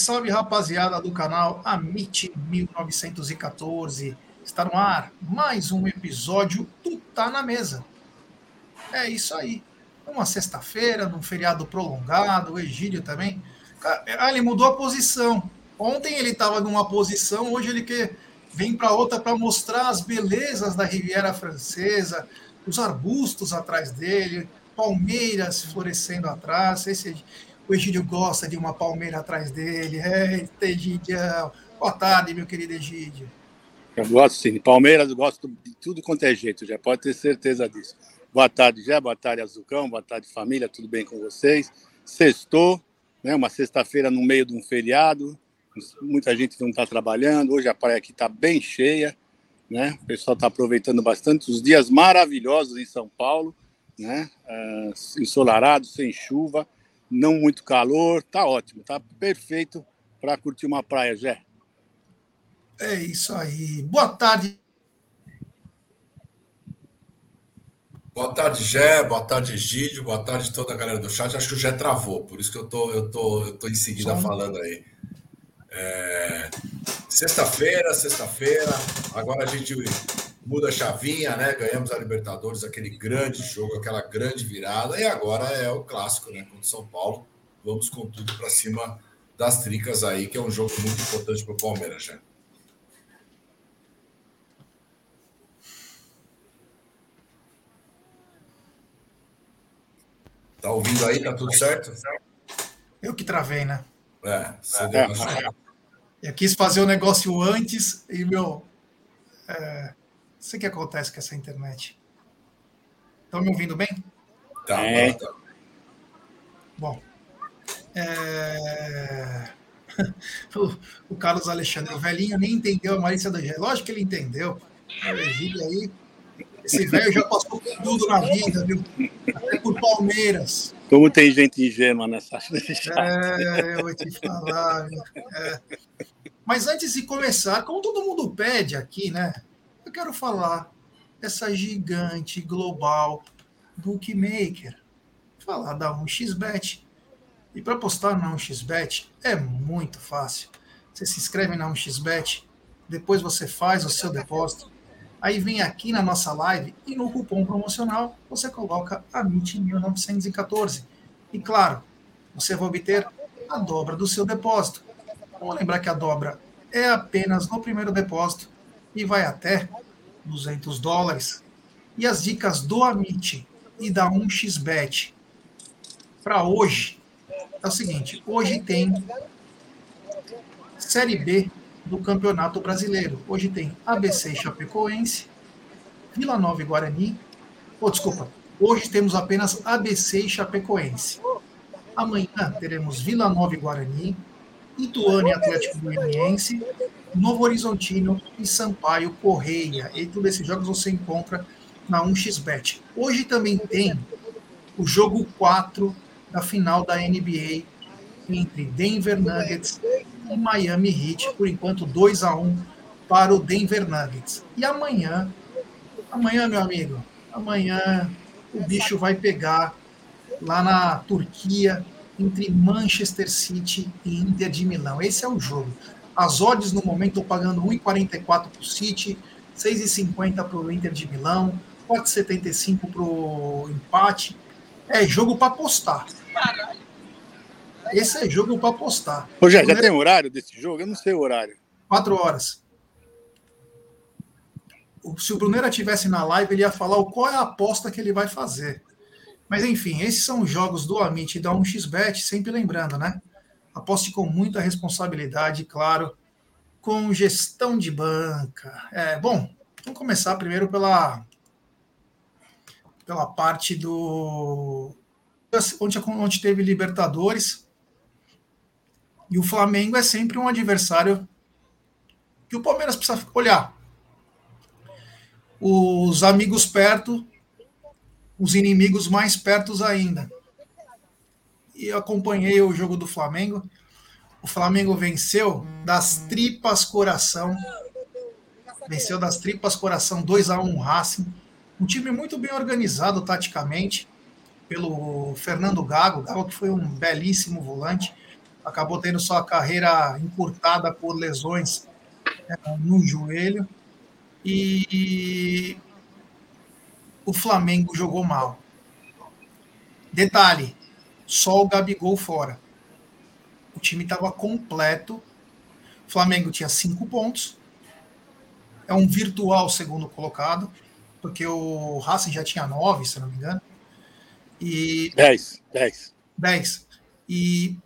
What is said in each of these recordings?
Salve, rapaziada do canal Amit 1914. Está no ar mais um episódio do Tá na Mesa. É isso aí. Uma sexta-feira, num feriado prolongado, o Egídio também. Ah, ele mudou a posição. Ontem ele estava numa posição, hoje ele quer vem para outra para mostrar as belezas da Riviera Francesa, os arbustos atrás dele, palmeiras florescendo atrás. Esse, o Egídio gosta de uma palmeira atrás dele. Eita, Egidião. Boa tarde, meu querido Egídio. Eu gosto sim. Palmeiras, gosto de tudo quanto é jeito, já pode ter certeza disso. Boa tarde, Jé. Boa tarde, Azucão. Boa tarde, família. Tudo bem com vocês? Sextou, né? Uma sexta-feira no meio de um feriado. Muita gente não está trabalhando. Hoje a praia aqui está bem cheia, né? O pessoal está aproveitando bastante os dias maravilhosos em São Paulo, né? Uh, ensolarado, sem chuva, não muito calor. Tá ótimo, tá perfeito para curtir uma praia, Jé. É isso aí. Boa tarde, Boa tarde, Gé. Boa tarde, Egídio. Boa tarde toda a galera do chat. Acho que o Gé travou, por isso que eu tô, eu tô, eu tô em seguida Som. falando aí. É... Sexta-feira, sexta-feira. Agora a gente muda a chavinha, né? Ganhamos a Libertadores, aquele grande jogo, aquela grande virada. E agora é o clássico, né? Contra São Paulo. Vamos com tudo para cima das tricas aí, que é um jogo muito importante para o Palmeiras, Gé. Tá ouvindo aí? Tá tudo certo? Eu que travei, né? É, você deu uma... Eu quis fazer o negócio antes e, meu. É, não sei o que acontece com essa internet. Estão me ouvindo bem? Tá, é. tá. Bom. É... o, Carlos Alexandre, o velhinho, nem entendeu a Marícia da Gé. Lógico que ele entendeu. Egílio aí esse velho já passou por tudo na vida, viu? Até por Palmeiras. Como tem gente ingênua nessa. É, eu vou te falar. É. Mas antes de começar, como todo mundo pede aqui, né? Eu quero falar dessa gigante global bookmaker. Falar da 1xBet. E para postar na 1xBet é muito fácil. Você se inscreve na 1xBet, depois você faz o seu depósito Aí vem aqui na nossa live e no cupom promocional você coloca a MIT 1914. E claro, você vai obter a dobra do seu depósito. Vamos lembrar que a dobra é apenas no primeiro depósito e vai até 200 dólares. E as dicas do Amit e da 1xBet para hoje é o seguinte: hoje tem Série B do Campeonato Brasileiro. Hoje tem ABC Chapecoense, Vila Nova e Guarani. Oh, desculpa, hoje temos apenas ABC e Chapecoense. Amanhã teremos Vila Nova e Guarani, Ituano e Atlético Goianiense, Novo Horizontino e Sampaio Correia. E todos esses jogos você encontra na 1xBet. Hoje também tem o jogo 4 da final da NBA entre Denver Nuggets e Miami Heat, por enquanto 2 a 1 para o Denver Nuggets. E amanhã, amanhã, meu amigo, amanhã o bicho vai pegar lá na Turquia entre Manchester City e Inter de Milão. Esse é o jogo. As odds no momento estão pagando 1,44 para o City, 6,50 para o Inter de Milão, 4,75 para o empate. É jogo para apostar. Caralho. Esse é jogo para apostar. Ô, já, já tem horário desse jogo? Eu não sei o horário. Quatro horas. Se o Brunera tivesse na live, ele ia falar qual é a aposta que ele vai fazer. Mas enfim, esses são os jogos do Amit e da 1xBet, sempre lembrando, né? Aposte com muita responsabilidade, claro, com gestão de banca. É, bom, vamos começar primeiro pela pela parte do onde, onde teve Libertadores. E o Flamengo é sempre um adversário que o Palmeiras precisa olhar. Os amigos perto, os inimigos mais perto ainda. E acompanhei o jogo do Flamengo. O Flamengo venceu das tripas coração. Venceu das tripas coração 2 a 1 Racing. Um time muito bem organizado taticamente pelo Fernando Gago, Gago que foi um belíssimo volante acabou tendo sua carreira encurtada por lesões é, no joelho. E o Flamengo jogou mal. Detalhe: só o Gabigol fora. O time estava completo. O Flamengo tinha cinco pontos. É um virtual segundo colocado, porque o Racing já tinha nove, se não me engano. E dez, dez, dez. E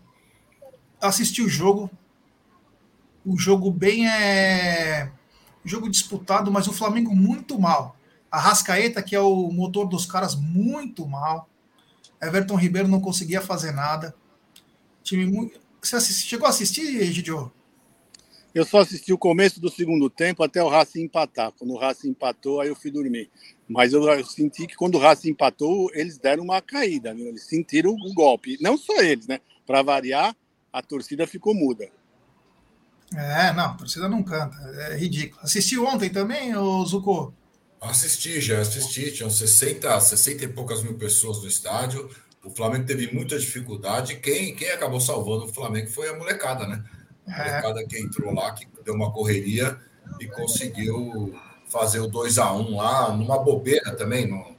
assisti o jogo. O jogo bem é jogo disputado, mas o Flamengo muito mal. A Rascaeta, que é o motor dos caras, muito mal. Everton Ribeiro não conseguia fazer nada. Time muito... Você assisti... chegou a assistir, Gidio? Eu só assisti o começo do segundo tempo até o Racing empatar. Quando o Racing empatou, aí eu fui dormir. Mas eu, eu senti que quando o Racing empatou, eles deram uma caída. Viu? Eles sentiram o golpe. Não só eles, né? Para variar, a torcida ficou muda. É, não, a torcida não canta. É ridículo. Assistiu ontem também, o Zucco? Assisti, já assisti. Tinham 60, 60 e poucas mil pessoas no estádio. O Flamengo teve muita dificuldade. Quem, quem acabou salvando o Flamengo foi a molecada, né? A é. molecada que entrou lá, que deu uma correria e conseguiu fazer o 2 a 1 lá, numa bobeira também, no,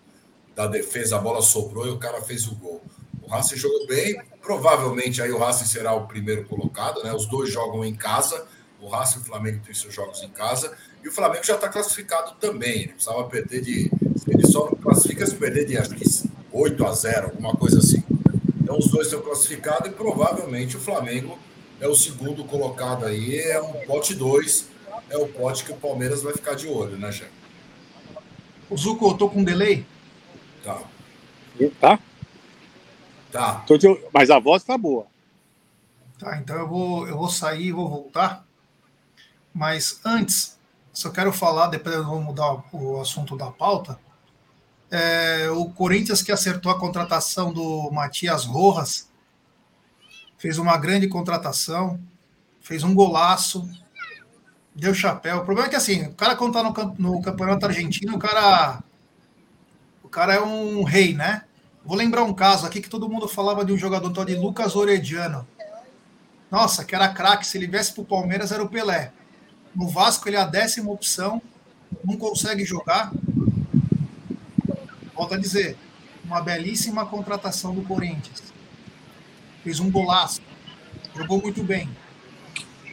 da defesa, a bola sobrou e o cara fez o gol. O Racing jogou bem, provavelmente aí o Racing será o primeiro colocado, né? Os dois jogam em casa, o Racing e o Flamengo têm seus jogos em casa, e o Flamengo já está classificado também. Ele precisava perder de. Ele só não classifica se perder de acho que 8 a 0, alguma coisa assim. Então os dois estão classificados e provavelmente o Flamengo é o segundo colocado aí, é um pote 2, é o pote que o Palmeiras vai ficar de olho, né, Jé? O Zuco, eu tô com um delay? Tá. Tá? Tá. Mas a voz tá boa. Tá, então eu vou, eu vou sair e vou voltar. Mas antes, só quero falar, depois vou mudar o assunto da pauta. É, o Corinthians que acertou a contratação do Matias Rojas fez uma grande contratação, fez um golaço, deu chapéu. O problema é que assim, o cara quando tá no, no campeonato argentino, o cara o cara é um rei, né? Vou lembrar um caso aqui que todo mundo falava de um jogador tal de Lucas Orediano. Nossa, que era craque. Se ele viesse para o Palmeiras, era o Pelé. No Vasco, ele é a décima opção. Não consegue jogar. Volto a dizer, uma belíssima contratação do Corinthians. Fez um golaço. Jogou muito bem.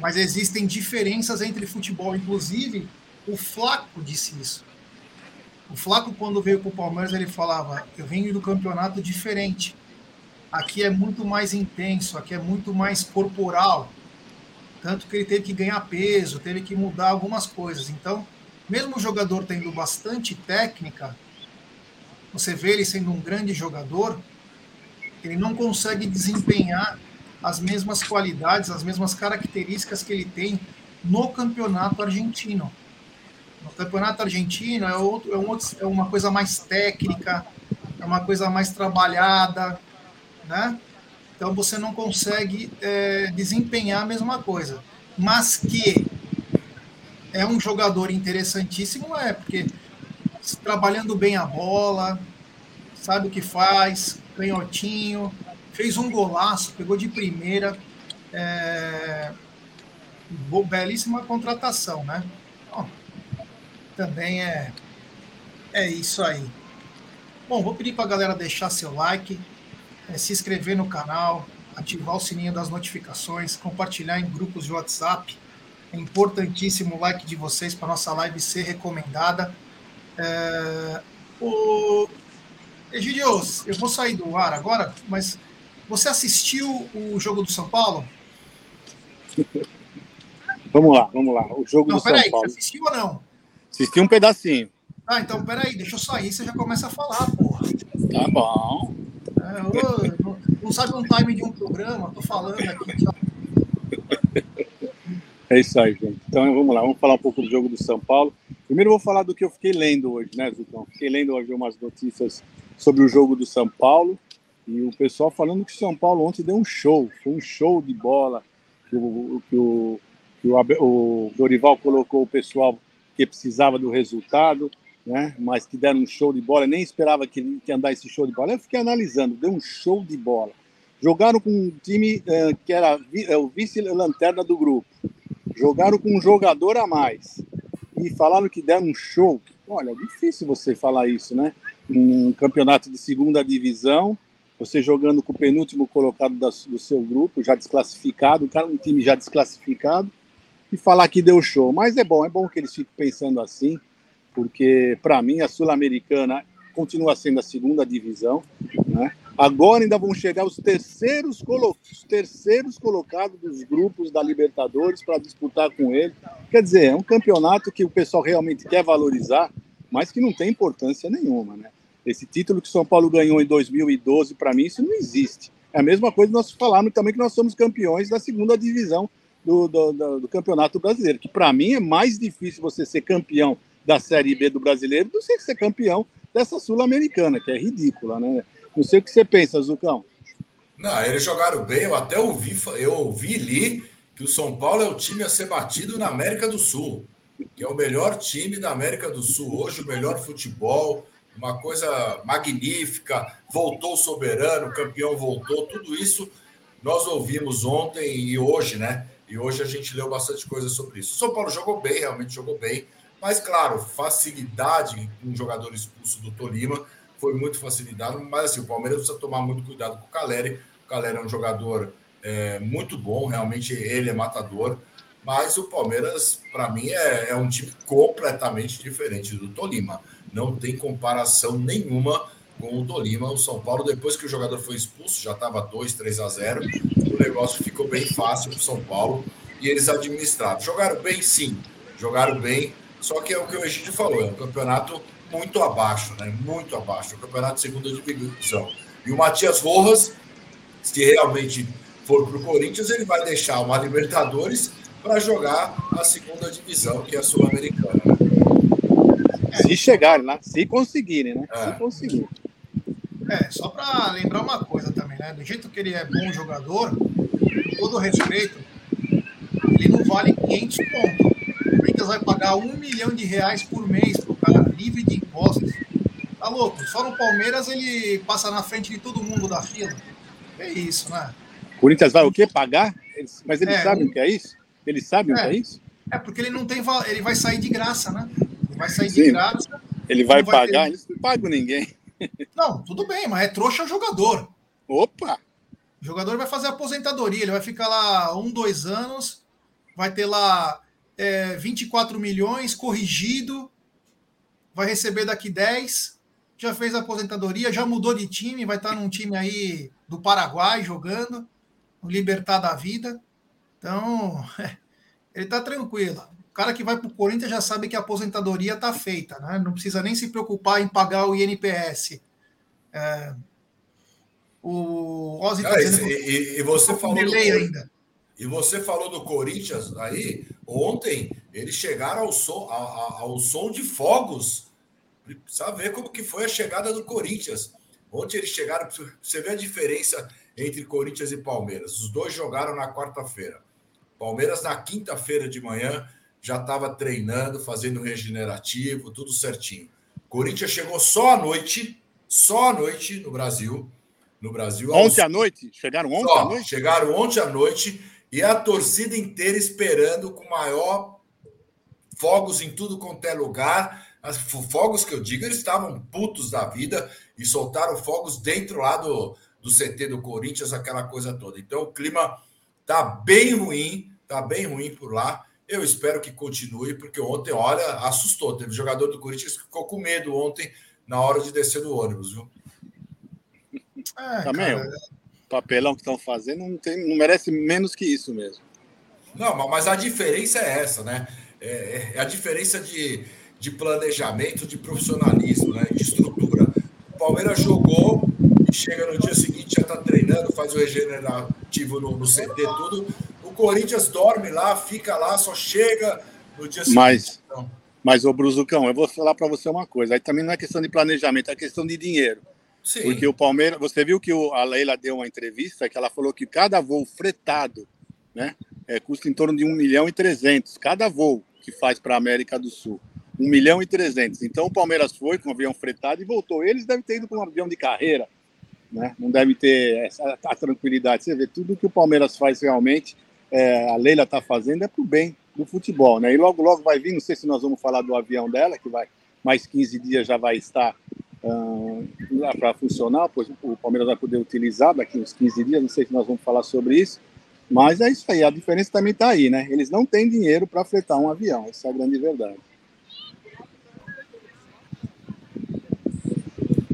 Mas existem diferenças entre futebol. Inclusive, o Flaco disse isso. O Flaco, quando veio para o Palmeiras, ele falava: Eu venho do campeonato diferente. Aqui é muito mais intenso, aqui é muito mais corporal. Tanto que ele teve que ganhar peso, teve que mudar algumas coisas. Então, mesmo o jogador tendo bastante técnica, você vê ele sendo um grande jogador, ele não consegue desempenhar as mesmas qualidades, as mesmas características que ele tem no campeonato argentino. No campeonato argentino é, outro, é, um outro, é uma coisa mais técnica, é uma coisa mais trabalhada, né? Então você não consegue é, desempenhar a mesma coisa. Mas que é um jogador interessantíssimo, é, porque trabalhando bem a bola, sabe o que faz, canhotinho, fez um golaço, pegou de primeira. É, belíssima contratação, né? também é, é isso aí. Bom, vou pedir para a galera deixar seu like, é, se inscrever no canal, ativar o sininho das notificações, compartilhar em grupos de WhatsApp. É importantíssimo o like de vocês para nossa live ser recomendada. É, o Egidios, eu vou sair do ar agora, mas você assistiu o jogo do São Paulo? Vamos lá, vamos lá. O jogo não, do São aí, Paulo. Você assistiu ou não? Assisti um pedacinho. Ah, então peraí, deixa eu sair, você já começa a falar, porra. Tá bom. Não, não sabe um time de um programa, tô falando aqui. É isso aí, gente. Então vamos lá, vamos falar um pouco do jogo do São Paulo. Primeiro vou falar do que eu fiquei lendo hoje, né, Zucão? Fiquei lendo hoje umas notícias sobre o jogo do São Paulo e o pessoal falando que o São Paulo ontem deu um show, foi um show de bola, que o, que o, que o, o Dorival colocou o pessoal que precisava do resultado, né? mas que deram um show de bola, nem esperava que, que andar esse show de bola. Eu fiquei analisando, deu um show de bola. Jogaram com um time uh, que era é, o vice-lanterna do grupo. Jogaram com um jogador a mais. E falaram que deram um show. Olha, é difícil você falar isso, né? Um campeonato de segunda divisão, você jogando com o penúltimo colocado do seu grupo, já desclassificado, um time já desclassificado, e falar que deu show. Mas é bom, é bom que eles fiquem pensando assim, porque para mim a Sul-Americana continua sendo a segunda divisão, né? Agora ainda vão chegar os terceiros, colo os terceiros colocados dos grupos da Libertadores para disputar com ele. Quer dizer, é um campeonato que o pessoal realmente quer valorizar, mas que não tem importância nenhuma, né? Esse título que o São Paulo ganhou em 2012, para mim, isso não existe. É a mesma coisa nós falarmos também que nós somos campeões da segunda divisão do, do, do, do Campeonato Brasileiro, que para mim é mais difícil você ser campeão da Série B do Brasileiro do que ser campeão dessa Sul-Americana, que é ridícula, né? Não sei o que você pensa, Zucão. Não, eles jogaram bem, eu até ouvi, eu ouvi ali que o São Paulo é o time a ser batido na América do Sul, que é o melhor time da América do Sul, hoje o melhor futebol, uma coisa magnífica, voltou o soberano, o campeão voltou, tudo isso nós ouvimos ontem e hoje, né? E hoje a gente leu bastante coisa sobre isso. O São Paulo jogou bem, realmente jogou bem, mas claro, facilidade um jogador expulso do Tolima foi muito facilitado, mas assim, o Palmeiras precisa tomar muito cuidado com o Caleri. O Caleri é um jogador é, muito bom, realmente ele é matador, mas o Palmeiras, para mim, é, é um time completamente diferente do Tolima. Não tem comparação nenhuma com o Tolima. O São Paulo, depois que o jogador foi expulso, já estava 2, 3 a 0. O negócio ficou bem fácil para o São Paulo e eles administraram. Jogaram bem, sim, jogaram bem. Só que é o que o Egídio falou: é um campeonato muito abaixo, né? Muito abaixo. O campeonato de segunda divisão. E o Matias Rojas, se realmente for para o Corinthians, ele vai deixar uma Libertadores para jogar a segunda divisão, que é a Sul-Americana. Se chegarem lá, se conseguirem, né? É. Se conseguirem. É, só para lembrar uma coisa também, né? Do jeito que ele é bom jogador, com todo respeito, ele não vale 500 pontos. O Corinthians vai pagar um milhão de reais por mês pro cara, livre de impostos. Tá louco? Só no Palmeiras ele passa na frente de todo mundo da fila. É isso, né? Corinthians vai o quê? Pagar? Eles, mas eles é, sabem o que é isso? Eles sabem é, o que é isso? É porque ele não tem. Ele vai sair de graça, né? Ele vai sair Sim, de graça. Ele vai, vai pagar, ter... eles não pagam ninguém. Não, tudo bem, mas é trouxa o jogador. Opa! O jogador vai fazer aposentadoria, ele vai ficar lá um, dois anos, vai ter lá é, 24 milhões corrigido, vai receber daqui 10, já fez a aposentadoria, já mudou de time, vai estar num time aí do Paraguai jogando, no Libertar da Vida. Então, ele está tranquilo. O cara que vai para o Corinthians já sabe que a aposentadoria está feita, né? não precisa nem se preocupar em pagar o INPS. É, o Ozzy tá dizendo e, e, e você falou do, ainda. E você falou do Corinthians aí, ontem eles chegaram ao som, ao, ao som de fogos. Precisa ver como que foi a chegada do Corinthians. Ontem eles chegaram, você vê a diferença entre Corinthians e Palmeiras. Os dois jogaram na quarta-feira. Palmeiras na quinta-feira de manhã já estava treinando, fazendo regenerativo, tudo certinho. Corinthians chegou só à noite, só à noite no Brasil. No Brasil. Ontem aos... à noite? Chegaram ontem só, à noite? Chegaram ontem à noite e a torcida inteira esperando com maior fogos em tudo quanto é lugar. As fogos que eu digo, eles estavam putos da vida e soltaram fogos dentro lá do, do CT do Corinthians, aquela coisa toda. Então o clima tá bem ruim, tá bem ruim por lá. Eu espero que continue, porque ontem, olha, assustou. Teve jogador do Corinthians que ficou com medo ontem na hora de descer do ônibus, viu? É, Também, cara, papelão que estão fazendo não, tem, não merece menos que isso mesmo. Não, mas a diferença é essa, né? É, é a diferença de, de planejamento, de profissionalismo, né? de estrutura. O Palmeiras jogou e chega no dia seguinte, já está treinando, faz o regenerativo no, no CT, tudo. O Corinthians dorme lá, fica lá, só chega no dia seguinte. Mas, então. mas ô Bruzucão, eu vou falar para você uma coisa. Aí também não é questão de planejamento, é questão de dinheiro. Sim. Porque o Palmeiras, você viu que o, a Leila deu uma entrevista que ela falou que cada voo fretado, né, é, custa em torno de 1 milhão e 300, cada voo que faz para a América do Sul. 1 milhão e 300. Então o Palmeiras foi com um avião fretado e voltou. Eles devem ter ido com um avião de carreira. né? Não deve ter essa a tranquilidade. Você vê tudo que o Palmeiras faz realmente, é, a Leila está fazendo é para o bem do futebol, né? E logo logo vai vir, não sei se nós vamos falar do avião dela, que vai mais 15 dias já vai estar uh, para funcionar, pois o Palmeiras vai poder utilizar daqui uns 15 dias, não sei se nós vamos falar sobre isso, mas é isso aí, a diferença também está aí, né? Eles não têm dinheiro para fretar um avião, essa é a grande verdade.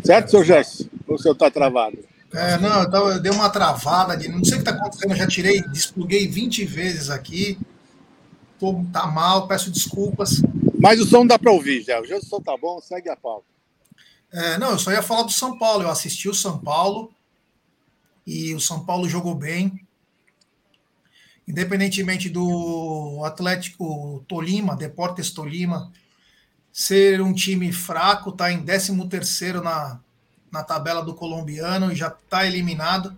Certo, seu Gesso? Ou o senhor está travado? É, não, eu, tava, eu dei uma travada, de, não sei o que está acontecendo, eu já tirei, despluguei 20 vezes aqui, tô, tá mal, peço desculpas. Mas o som dá para ouvir, já. O som tá bom, segue a pauta. É, não, eu só ia falar do São Paulo, eu assisti o São Paulo e o São Paulo jogou bem. Independentemente do Atlético Tolima, Deportes Tolima, ser um time fraco, está em 13º na, na tabela do colombiano e já está eliminado.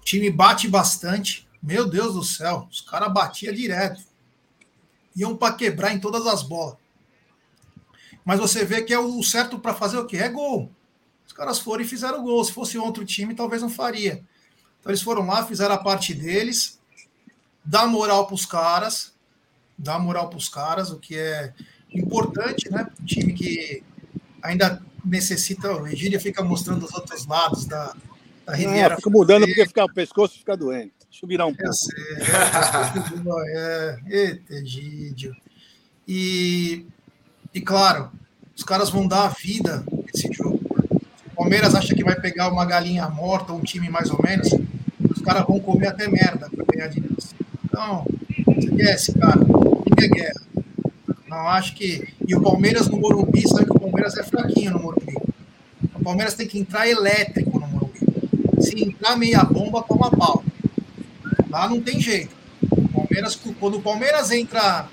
O time bate bastante. Meu Deus do céu, os caras batiam direto. Iam para quebrar em todas as bolas. Mas você vê que é o certo para fazer o quê? É gol. Os caras foram e fizeram gol. Se fosse outro time, talvez não faria. Então eles foram lá, fizeram a parte deles, dá moral para os caras, dá moral para os caras, o que é importante, né? Um time que ainda necessita. O Egília fica mostrando os outros lados da, da Riviera. Ah, fica mudando porque fica, o pescoço fica doente. Deixa eu virar um pouco. é, eita, Egídio. E, e claro, os caras vão dar a vida nesse jogo. O Palmeiras acha que vai pegar uma galinha morta, um time mais ou menos. Os caras vão comer até merda para ganhar dinheiro. Então, esquece, cara. Ninguém é guerra. Não acho que. E o Palmeiras no Morumbi, sabe que o Palmeiras é fraquinho no Morumbi. O Palmeiras tem que entrar elétrico no Morumbi. Se entrar meia bomba, toma pau. Lá não tem jeito. O Palmeiras, quando o Palmeiras entra.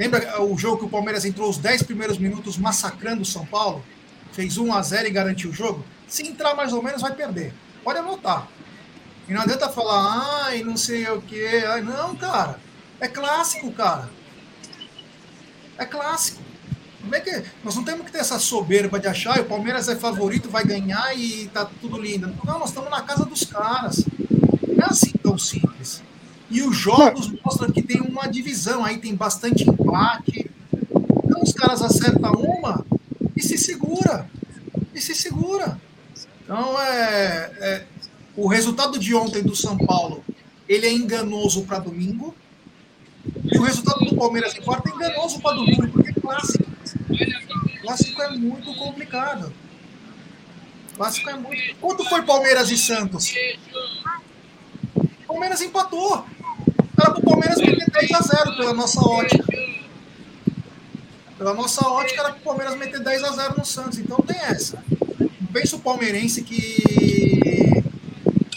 Lembra o jogo que o Palmeiras entrou os 10 primeiros minutos massacrando o São Paulo? Fez 1 a 0 e garantiu o jogo? Se entrar mais ou menos, vai perder. Pode anotar. E não adianta falar, ai, não sei o quê. Ai, não, cara. É clássico, cara. É clássico. Como é que nós não temos que ter essa soberba de achar o Palmeiras é favorito, vai ganhar e tá tudo lindo. Não, nós estamos na casa dos caras. Não é assim tão simples. E os jogos mostram que tem uma divisão, aí tem bastante empate. Então os caras acertam uma e se segura. E se segura. Então é, é o resultado de ontem do São Paulo, ele é enganoso para domingo. E o resultado do Palmeiras em quarta é enganoso para domingo, porque é clássico. Clássico é muito complicado. Clássico é muito. Quanto foi Palmeiras e Santos? Palmeiras empatou. Palmeiras meter 10 a 0 pela nossa ótica. Pela nossa ótica era pro Palmeiras meter 10 a 0 no Santos. Então tem essa. Não pensa o palmeirense que.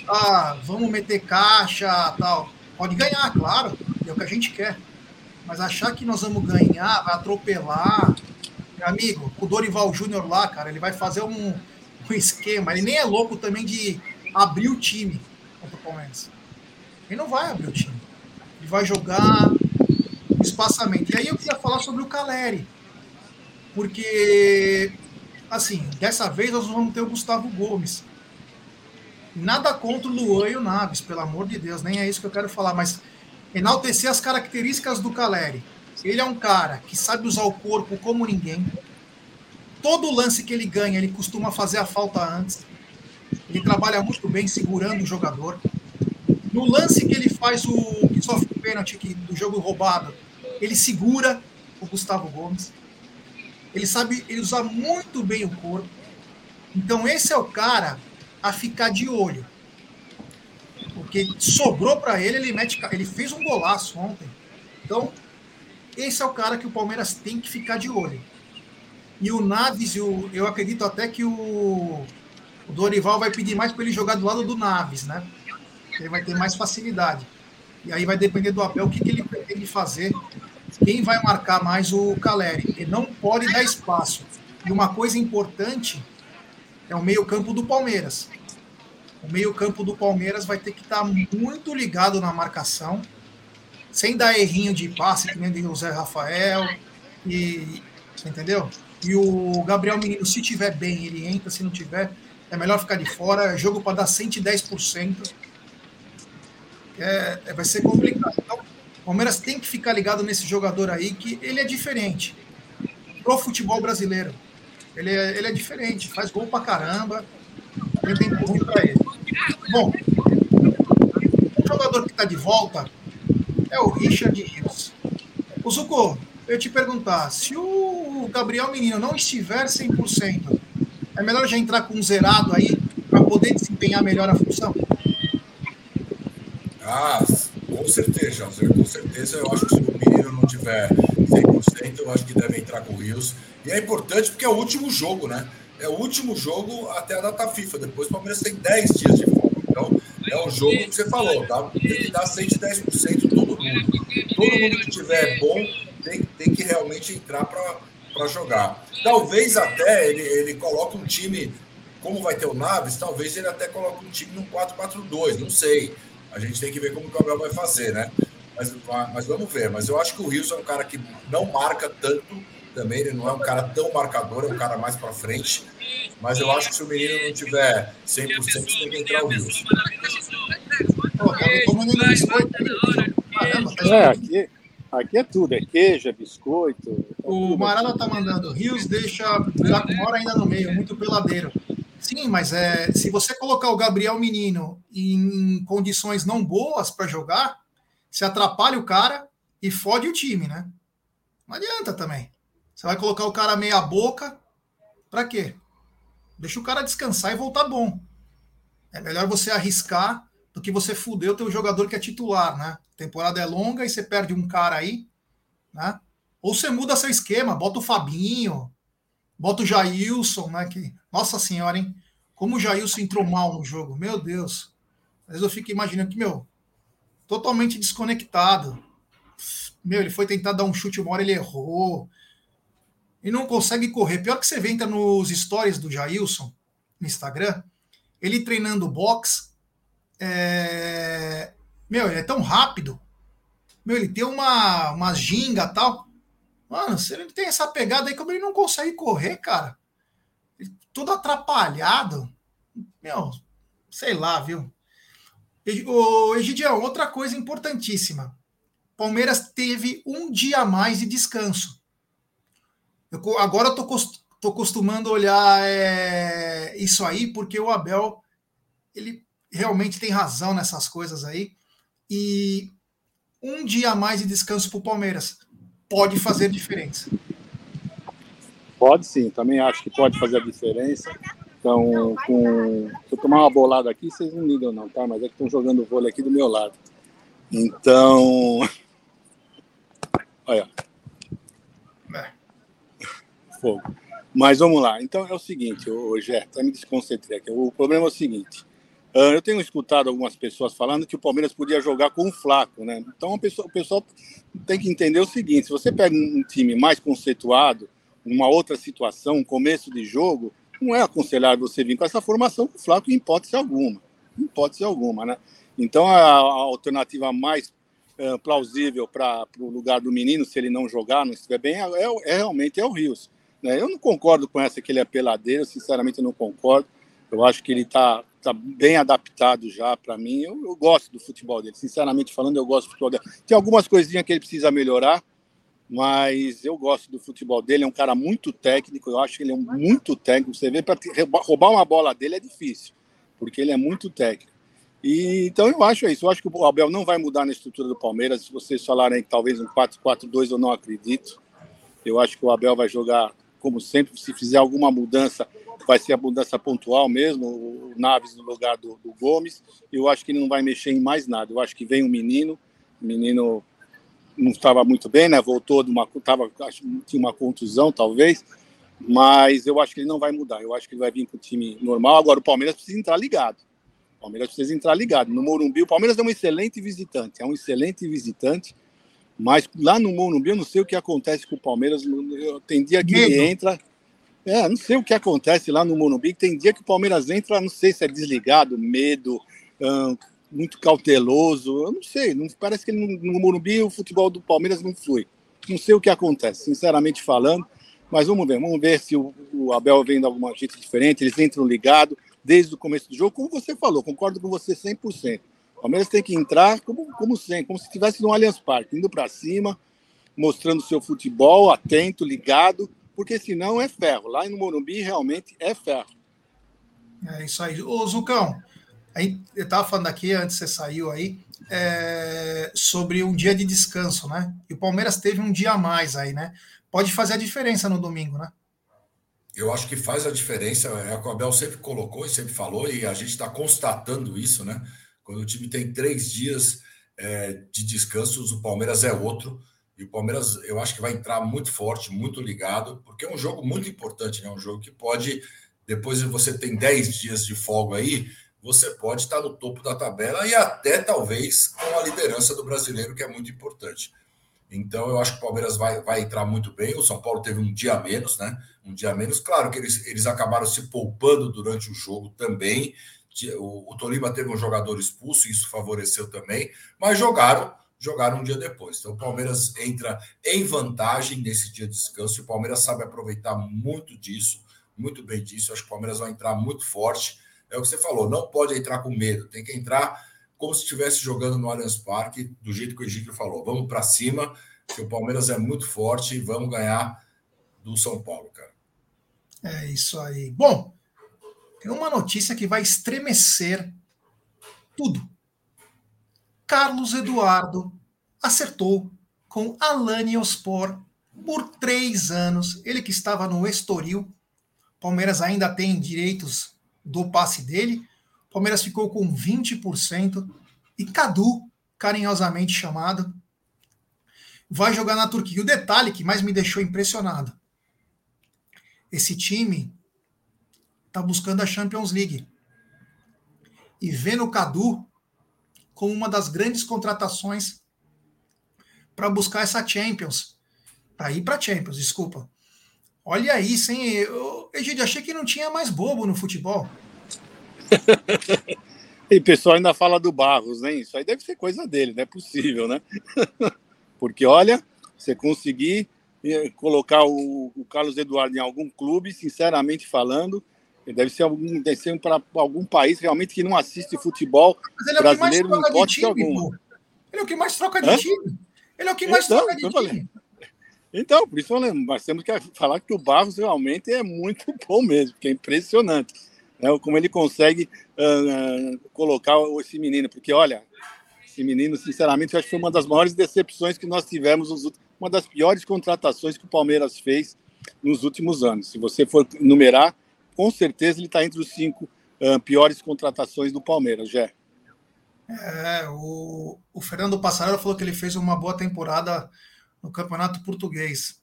Ah, vamos meter caixa tal. Pode ganhar, claro. É o que a gente quer. Mas achar que nós vamos ganhar, vai atropelar. Meu amigo, o Dorival Júnior lá, cara, ele vai fazer um, um esquema. Ele nem é louco também de abrir o time contra o Palmeiras. Ele não vai abrir o time. Vai jogar espaçamento. E aí eu queria falar sobre o Caleri. Porque, assim, dessa vez nós vamos ter o Gustavo Gomes. Nada contra o Luan e o Naves, pelo amor de Deus, nem é isso que eu quero falar, mas enaltecer as características do Caleri. Ele é um cara que sabe usar o corpo como ninguém. Todo lance que ele ganha, ele costuma fazer a falta antes. Ele trabalha muito bem segurando o jogador. No lance que ele faz o que sofre o pênalti aqui, do jogo roubado, ele segura o Gustavo Gomes. Ele sabe, ele usa muito bem o corpo. Então esse é o cara a ficar de olho. Porque sobrou para ele, ele mete, ele fez um golaço ontem. Então, esse é o cara que o Palmeiras tem que ficar de olho. E o Naves, eu, eu acredito até que o, o Dorival vai pedir mais para ele jogar do lado do Naves, né? Ele vai ter mais facilidade. E aí vai depender do Abel o que, que ele pretende fazer. Quem vai marcar mais o Caleri? Ele não pode dar espaço. E uma coisa importante é o meio-campo do Palmeiras. O meio-campo do Palmeiras vai ter que estar muito ligado na marcação, sem dar errinho de passe, que nem o Zé Rafael. E, entendeu? E o Gabriel Menino, se tiver bem, ele entra, se não tiver, é melhor ficar de fora, é jogo para dar 110%. É, é, vai ser complicado. Então, o Palmeiras tem que ficar ligado nesse jogador aí, que ele é diferente pro futebol brasileiro. Ele é, ele é diferente, faz gol pra caramba. Ele tem ruim para ele. Bom, o jogador que está de volta é o Richard Rios. O Zuko, eu te perguntar, se o Gabriel Menino não estiver 100%, é melhor já entrar com um zerado aí para poder desempenhar melhor a função? Ah, com certeza, com certeza. Eu acho que se o menino não tiver 100%, eu acho que deve entrar com o Rios. E é importante porque é o último jogo, né? É o último jogo até a data FIFA. Depois o Palmeiras tem 10 dias de folga. Então, é o jogo que você falou, tá? tem que dar 110% todo mundo. Todo mundo que tiver bom tem, tem que realmente entrar para jogar. Talvez até ele, ele coloque um time, como vai ter o Naves, talvez ele até coloque um time no 4-4-2, não sei. A gente tem que ver como o Gabriel vai fazer, né? Mas, mas vamos ver. Mas eu acho que o Rios é um cara que não marca tanto também, ele não é um cara tão marcador, é um cara mais para frente. Mas eu acho que se o menino não tiver 100%, tem que entrar o Rios. É, aqui, aqui é tudo, é queijo, é biscoito. É o Marala tá mandando, Rios deixa Jacomora ainda no meio, muito peladeiro. Sim, mas é, se você colocar o Gabriel Menino em condições não boas para jogar, se atrapalha o cara e fode o time, né? Não adianta também. Você vai colocar o cara meia boca, para quê? Deixa o cara descansar e voltar bom. É melhor você arriscar do que você fuder o teu jogador que é titular, né? A temporada é longa e você perde um cara aí, né? Ou você muda seu esquema, bota o Fabinho, bota o Jailson, né? Que, nossa senhora, hein? Como o Jailson entrou mal no jogo, meu Deus. Vezes eu fico imaginando que, meu, totalmente desconectado. Meu, ele foi tentar dar um chute, uma hora ele errou. E não consegue correr. Pior que você vê, entra nos stories do Jailson, no Instagram, ele treinando boxe, é... Meu, ele é tão rápido. Meu, ele tem uma, uma ginga tal. Mano, se ele tem essa pegada aí, como ele não consegue correr, cara? Todo atrapalhado. Meu, sei lá, viu? O Egidião, outra coisa importantíssima. Palmeiras teve um dia a mais de descanso. Eu, agora eu tô, tô costumando olhar é, isso aí, porque o Abel ele realmente tem razão nessas coisas aí. E um dia a mais de descanso para o Palmeiras pode fazer diferença. Pode sim, também acho que pode fazer a diferença. Então, com... se eu tomar uma bolada aqui, vocês não ligam não, tá? Mas é que estão jogando vôlei aqui do meu lado. Então. Olha. É. Fogo. Mas vamos lá. Então é o seguinte, hoje até me desconcentrei aqui. O problema é o seguinte: eu tenho escutado algumas pessoas falando que o Palmeiras podia jogar com o Flaco, né? Então pessoa, o pessoal tem que entender o seguinte: se você pega um time mais conceituado, uma outra situação, um começo de jogo, não é aconselhável você vir com essa formação com o Flaco em hipótese alguma. Em hipótese alguma, né? Então a, a alternativa mais uh, plausível para o lugar do menino, se ele não jogar, não estiver bem, é, é, é realmente é o Rios. Né? Eu não concordo com essa que ele é peladeiro, sinceramente eu não concordo. Eu acho que ele está tá bem adaptado já para mim. Eu, eu, gosto do futebol dele, sinceramente falando, eu gosto do futebol dele. Tem algumas coisinhas que ele precisa melhorar, mas eu gosto do futebol dele. É um cara muito técnico, eu acho que ele é muito técnico. Você vê, para roubar uma bola dele é difícil, porque ele é muito técnico. E, então eu acho isso. Eu acho que o Abel não vai mudar na estrutura do Palmeiras. Se vocês falarem que talvez um 4-4-2, eu não acredito. Eu acho que o Abel vai jogar como sempre. Se fizer alguma mudança, vai ser a mudança pontual mesmo, o Naves no lugar do, do, Gomes. Eu acho que ele não vai mexer em mais nada. Eu acho que vem um menino, o menino não estava muito bem, né? Voltou de uma, tava, tinha uma contusão talvez, mas eu acho que ele não vai mudar. Eu acho que ele vai vir com o time normal. Agora o Palmeiras precisa entrar ligado. O Palmeiras precisa entrar ligado. No Morumbi, o Palmeiras é um excelente visitante, é um excelente visitante. Mas lá no Morumbi, eu não sei o que acontece com o Palmeiras. Tem dia que ele entra, é, não sei o que acontece lá no Morumbi, tem dia que o Palmeiras entra, não sei se é desligado, medo, hum, muito cauteloso, eu não sei, não, parece que no, no Morumbi o futebol do Palmeiras não flui. Não sei o que acontece, sinceramente falando, mas vamos ver, vamos ver se o, o Abel vem de alguma jeito diferente, eles entram ligados, desde o começo do jogo, como você falou, concordo com você 100%. O Palmeiras tem que entrar como, como sempre, como se estivesse no Allianz Parque, indo para cima, mostrando seu futebol, atento, ligado, porque senão é ferro. Lá no Morumbi realmente é ferro. É isso aí. Ô, Zucão, aí, eu estava falando aqui, antes você saiu aí, é, sobre um dia de descanso, né? E o Palmeiras teve um dia a mais aí, né? Pode fazer a diferença no domingo, né? Eu acho que faz a diferença. É o que o Abel sempre colocou e sempre falou, e a gente está constatando isso, né? Quando o time tem três dias é, de descanso, o Palmeiras é outro. E o Palmeiras, eu acho que vai entrar muito forte, muito ligado, porque é um jogo muito importante, né? Um jogo que pode, depois de você tem 10 dias de folga aí, você pode estar no topo da tabela e até talvez com a liderança do brasileiro, que é muito importante. Então, eu acho que o Palmeiras vai, vai entrar muito bem. O São Paulo teve um dia menos, né? Um dia menos. Claro que eles, eles acabaram se poupando durante o jogo também. O, o Tolima teve um jogador expulso, isso favoreceu também, mas jogaram jogaram um dia depois. Então, o Palmeiras entra em vantagem nesse dia de descanso o Palmeiras sabe aproveitar muito disso, muito bem disso. Acho que o Palmeiras vai entrar muito forte. É o que você falou, não pode entrar com medo, tem que entrar como se estivesse jogando no Allianz Parque, do jeito que o Egídio falou. Vamos para cima, que o Palmeiras é muito forte e vamos ganhar do São Paulo, cara. É isso aí. Bom, tem uma notícia que vai estremecer tudo. Carlos Eduardo acertou com Alane Ospor por três anos. Ele que estava no Estoril. Palmeiras ainda tem direitos do passe dele. Palmeiras ficou com 20%. E Cadu, carinhosamente chamado, vai jogar na Turquia. O detalhe que mais me deixou impressionado: esse time está buscando a Champions League. E vendo o Cadu como uma das grandes contratações para buscar essa Champions. Para ir para Champions, desculpa. Olha isso, hein? Eu, achei que não tinha mais bobo no futebol. e o pessoal ainda fala do Barros, né? Isso aí deve ser coisa dele, não é possível, né? Porque, olha, você conseguir eh, colocar o, o Carlos Eduardo em algum clube, sinceramente falando, deve ser algum, deve ser para algum país realmente que não assiste futebol é brasileiro, não pode algum. Ele é o que mais troca de Hã? time. Ele é o que mais então, troca de time. Então, por isso nós temos que falar que o Barros realmente é muito bom mesmo, que é impressionante. Né, como ele consegue uh, colocar esse menino, porque olha, esse menino, sinceramente, eu acho que foi uma das maiores decepções que nós tivemos, uma das piores contratações que o Palmeiras fez nos últimos anos. Se você for numerar, com certeza ele está entre os cinco uh, piores contratações do Palmeiras, Jé. É, o, o Fernando Passarello falou que ele fez uma boa temporada no Campeonato Português.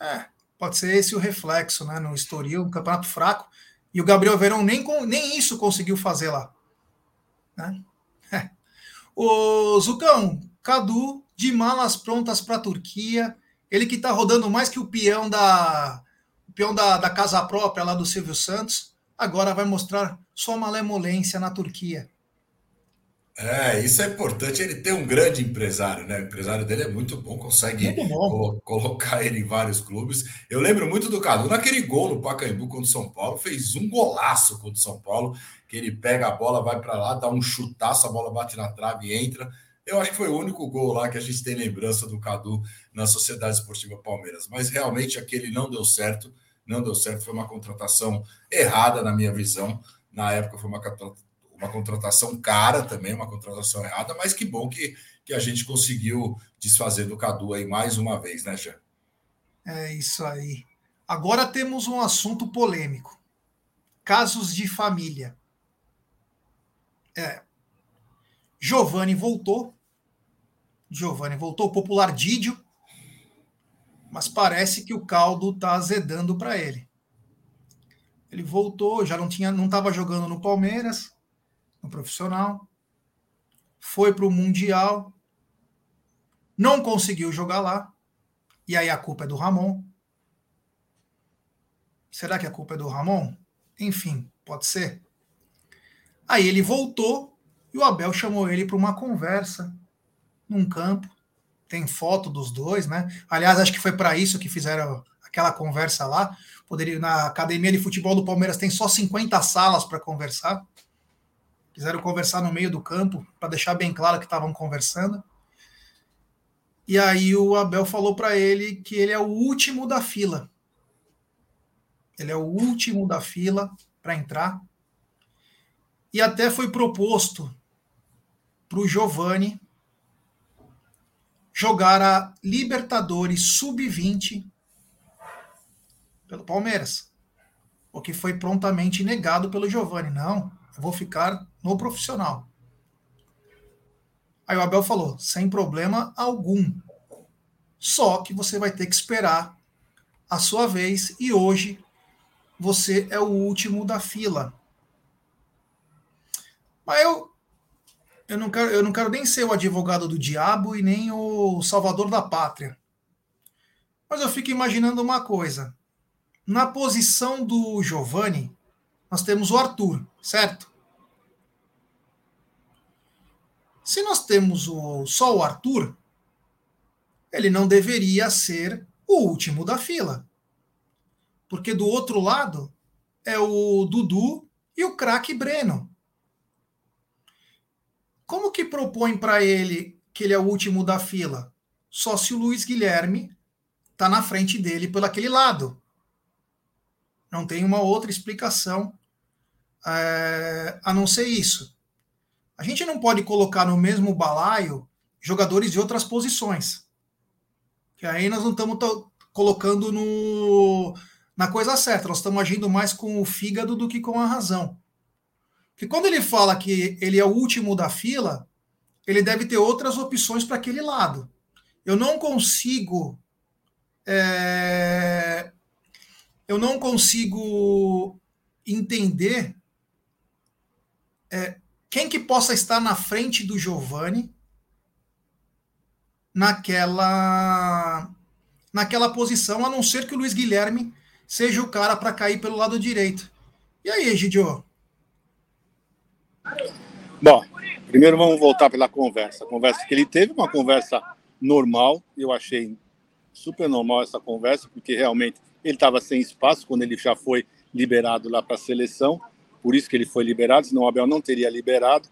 É, pode ser esse o reflexo, né? No Estoril, um campeonato fraco. E o Gabriel Verão nem, nem isso conseguiu fazer lá. Né? É. O Zucão, Cadu, de malas prontas para a Turquia. Ele que está rodando mais que o peão da, peão da, da casa própria lá do Silvio Santos, agora vai mostrar sua malemolência na Turquia. É, isso é importante. Ele tem um grande empresário, né? O empresário dele é muito bom, consegue muito bom. colocar ele em vários clubes. Eu lembro muito do Cadu naquele gol no Pacaembu contra o São Paulo, fez um golaço contra o São Paulo, que ele pega a bola, vai para lá, dá um chutaço, a bola bate na trave e entra. Eu acho que foi o único gol lá que a gente tem lembrança do Cadu na Sociedade Esportiva Palmeiras. Mas realmente aquele não deu certo não deu certo, foi uma contratação errada na minha visão. Na época foi uma, uma contratação cara também, uma contratação errada, mas que bom que, que a gente conseguiu desfazer do Cadu aí mais uma vez, né, Jean? É isso aí. Agora temos um assunto polêmico: casos de família. É. Giovanni voltou. Giovanni voltou, popular Didio, mas parece que o caldo está azedando para ele. Ele voltou, já não tinha, não estava jogando no Palmeiras, no profissional, foi para o mundial, não conseguiu jogar lá, e aí a culpa é do Ramon. Será que a culpa é do Ramon? Enfim, pode ser. Aí ele voltou e o Abel chamou ele para uma conversa num campo tem foto dos dois, né? Aliás, acho que foi para isso que fizeram aquela conversa lá, Poderia, na academia de futebol do Palmeiras tem só 50 salas para conversar. Quiseram conversar no meio do campo, para deixar bem claro que estavam conversando. E aí o Abel falou para ele que ele é o último da fila. Ele é o último da fila para entrar. E até foi proposto para o Giovani jogar a Libertadores Sub-20 pelo Palmeiras. O que foi prontamente negado pelo Giovani. Não, eu vou ficar no profissional. Aí o Abel falou: sem problema algum. Só que você vai ter que esperar a sua vez e hoje você é o último da fila. Mas eu eu não quero, eu não quero nem ser o advogado do diabo e nem o salvador da pátria. Mas eu fico imaginando uma coisa. Na posição do Giovanni, nós temos o Arthur, certo? Se nós temos o, só o Arthur, ele não deveria ser o último da fila. Porque do outro lado é o Dudu e o craque Breno. Como que propõe para ele que ele é o último da fila? Só se o Luiz Guilherme está na frente dele pelo aquele lado. Não tem uma outra explicação é, a não ser isso. A gente não pode colocar no mesmo balaio jogadores de outras posições. Que aí nós não estamos colocando no, na coisa certa, nós estamos agindo mais com o fígado do que com a razão. Porque quando ele fala que ele é o último da fila, ele deve ter outras opções para aquele lado. Eu não consigo. É, eu não consigo entender é, quem que possa estar na frente do Giovanni naquela naquela posição, a não ser que o Luiz Guilherme seja o cara para cair pelo lado direito. E aí, Egidio? Bom, primeiro vamos voltar pela conversa. A conversa que ele teve, uma conversa normal, eu achei super normal essa conversa, porque realmente ele estava sem espaço quando ele já foi liberado lá para a seleção, por isso que ele foi liberado, senão o Abel não teria liberado.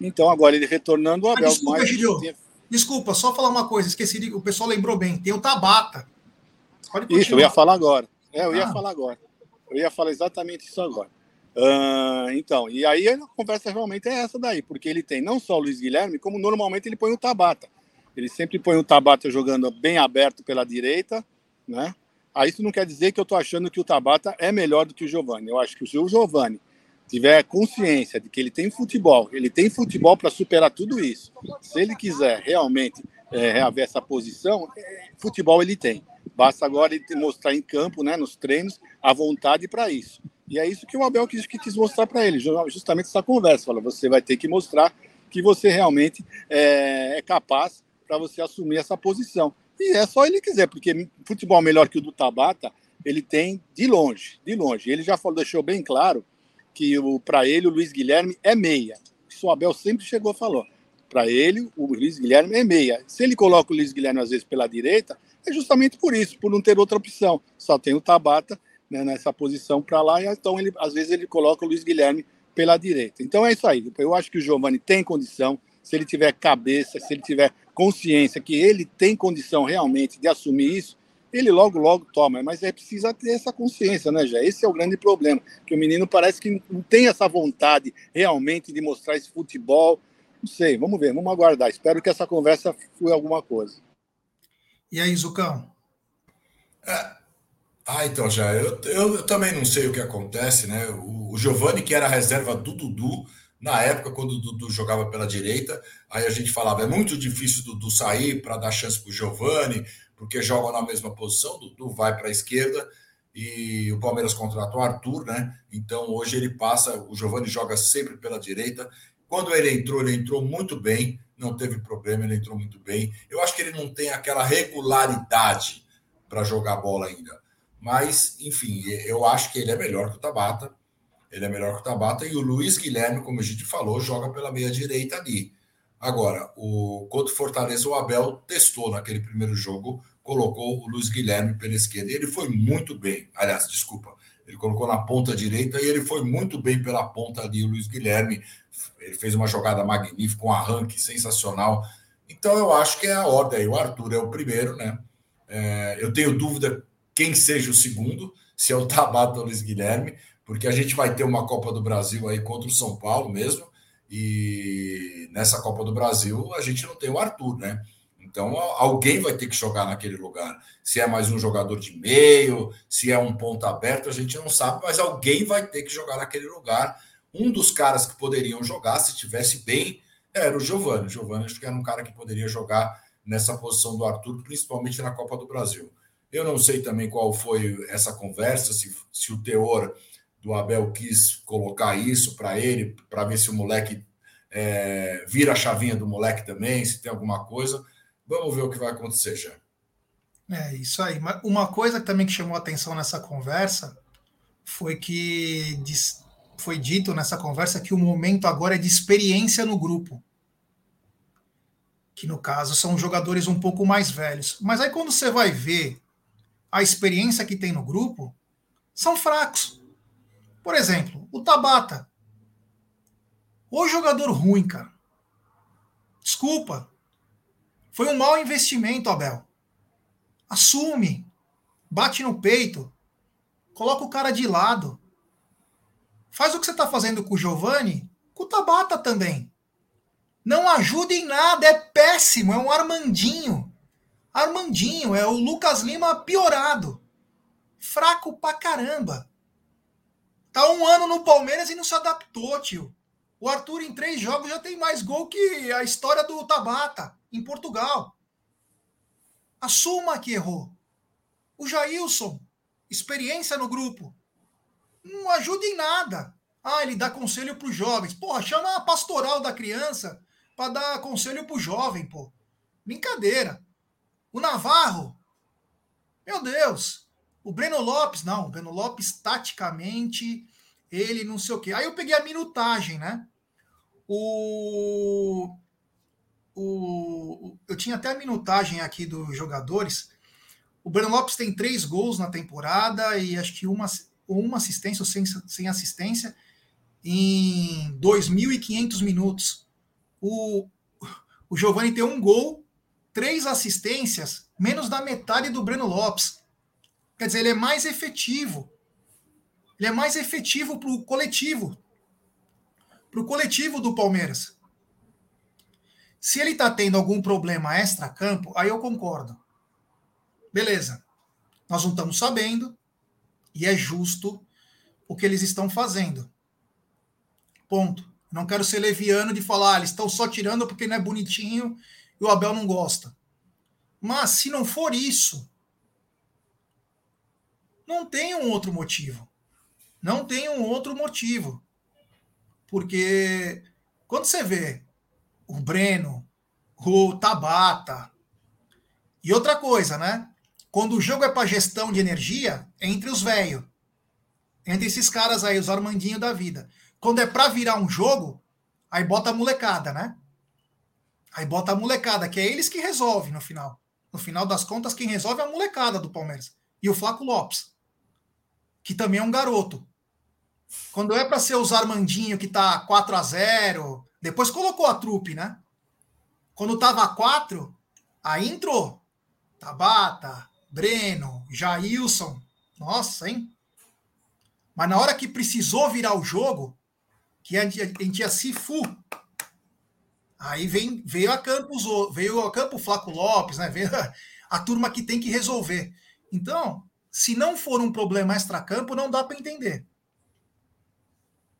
Então agora ele retornando, o Abel ah, desculpa, mais. Tinha... Desculpa, só falar uma coisa, esqueci, o pessoal lembrou bem, tem o Tabata. isso, eu ia falar agora. É, eu ia ah. falar agora. Eu ia falar exatamente isso agora. Uh, então, e aí a conversa realmente é essa daí, porque ele tem não só o Luiz Guilherme, como normalmente ele põe o Tabata. Ele sempre põe o Tabata jogando bem aberto pela direita, né? Aí isso não quer dizer que eu estou achando que o Tabata é melhor do que o Giovani. Eu acho que se o Giovani tiver consciência de que ele tem futebol, ele tem futebol para superar tudo isso. Se ele quiser realmente é, reaver essa posição, é, futebol ele tem. Basta agora ele mostrar em campo, né, nos treinos, a vontade para isso. E é isso que o Abel quis, que quis mostrar para ele, justamente essa conversa. Fala, você vai ter que mostrar que você realmente é, é capaz para você assumir essa posição. E é só ele quiser, porque futebol melhor que o do Tabata, ele tem de longe, de longe. Ele já falou, deixou bem claro que para ele o Luiz Guilherme é meia. Isso o Abel sempre chegou a falar. Para ele, o Luiz Guilherme é meia. Se ele coloca o Luiz Guilherme às vezes pela direita, é justamente por isso, por não ter outra opção. Só tem o Tabata né, nessa posição para lá, e então ele, às vezes ele coloca o Luiz Guilherme pela direita. Então é isso aí. Eu acho que o Giovani tem condição, se ele tiver cabeça, se ele tiver consciência que ele tem condição realmente de assumir isso, ele logo, logo toma. Mas é preciso ter essa consciência, né, já? Esse é o grande problema, que o menino parece que não tem essa vontade realmente de mostrar esse futebol. Não sei, vamos ver, vamos aguardar. Espero que essa conversa flui alguma coisa. E aí, Zucão? É, ah, então já. Eu, eu, eu, também não sei o que acontece, né? O, o Giovani, que era a reserva do Dudu, na época, quando o Dudu jogava pela direita, aí a gente falava: é muito difícil o Dudu sair para dar chance para o Giovani, porque jogam na mesma posição. O Dudu vai para a esquerda e o Palmeiras contratou o Arthur, né? Então hoje ele passa, o Giovani joga sempre pela direita. Quando ele entrou, ele entrou muito bem, não teve problema, ele entrou muito bem. Eu acho que ele não tem aquela regularidade para jogar bola ainda. Mas, enfim, eu acho que ele é melhor que o Tabata. Ele é melhor que o Tabata. E o Luiz Guilherme, como a gente falou, joga pela meia-direita ali. Agora, o contra o Fortaleza, o Abel testou naquele primeiro jogo colocou o Luiz Guilherme pela esquerda. Ele foi muito bem. Aliás, desculpa, ele colocou na ponta direita e ele foi muito bem pela ponta ali, o Luiz Guilherme. Ele fez uma jogada magnífica, um arranque sensacional. Então eu acho que é a ordem aí. O Arthur é o primeiro, né? É, eu tenho dúvida quem seja o segundo, se é o Tabata ou Luiz Guilherme, porque a gente vai ter uma Copa do Brasil aí contra o São Paulo mesmo. E nessa Copa do Brasil a gente não tem o Arthur, né? Então, alguém vai ter que jogar naquele lugar. Se é mais um jogador de meio, se é um ponto aberto, a gente não sabe, mas alguém vai ter que jogar naquele lugar. Um dos caras que poderiam jogar, se tivesse bem, era o Giovanni. O Giovanni acho que era um cara que poderia jogar nessa posição do Arthur, principalmente na Copa do Brasil. Eu não sei também qual foi essa conversa, se, se o teor do Abel quis colocar isso para ele, para ver se o moleque é, vira a chavinha do moleque também, se tem alguma coisa. Vamos ver o que vai acontecer já. É isso aí. Uma coisa também que chamou atenção nessa conversa foi que foi dito nessa conversa que o momento agora é de experiência no grupo. Que no caso são jogadores um pouco mais velhos. Mas aí quando você vai ver a experiência que tem no grupo, são fracos. Por exemplo, o Tabata. O jogador ruim, cara. Desculpa, foi um mau investimento, Abel. Assume. Bate no peito. Coloca o cara de lado. Faz o que você está fazendo com o Giovani, com o Tabata também. Não ajuda em nada, é péssimo, é um Armandinho. Armandinho, é o Lucas Lima piorado. Fraco pra caramba. Tá um ano no Palmeiras e não se adaptou, tio. O Arthur, em três jogos, já tem mais gol que a história do Tabata em Portugal. Assuma que errou. O Jailson, experiência no grupo, não ajuda em nada. Ah, ele dá conselho para os jovens. Porra, chama a pastoral da criança para dar conselho para o jovem, pô. Brincadeira. O Navarro, meu Deus. O Breno Lopes, não. O Breno Lopes, taticamente, ele não sei o quê. Aí eu peguei a minutagem, né? O o, eu tinha até a minutagem aqui dos jogadores. O Breno Lopes tem três gols na temporada e acho que uma, uma assistência ou sem, sem assistência em 2.500 minutos. O, o Giovanni tem um gol, três assistências, menos da metade do Breno Lopes. Quer dizer, ele é mais efetivo. Ele é mais efetivo para o coletivo. Para o coletivo do Palmeiras. Se ele está tendo algum problema extra-campo, aí eu concordo. Beleza. Nós não estamos sabendo e é justo o que eles estão fazendo. Ponto. Não quero ser leviano de falar, ah, eles estão só tirando porque não é bonitinho e o Abel não gosta. Mas se não for isso, não tem um outro motivo. Não tem um outro motivo. Porque quando você vê o Breno, o Tabata. E outra coisa, né? Quando o jogo é para gestão de energia, é entre os velhos. Entre esses caras aí, os Armandinho da vida. Quando é para virar um jogo, aí bota a molecada, né? Aí bota a molecada, que é eles que resolvem no final. No final das contas, quem resolve é a molecada do Palmeiras. E o Flaco Lopes, que também é um garoto. Quando é para ser os Armandinho que tá 4 a 0 depois colocou a trupe, né? Quando tava quatro, aí entrou. Tabata, Breno, Jailson. Nossa, hein? Mas na hora que precisou virar o jogo, que a gente, ia Cifu, aí vem, veio a Campos, veio a Campo Flaco Lopes, né? Veio a, a turma que tem que resolver. Então, se não for um problema extra-campo, não dá para entender.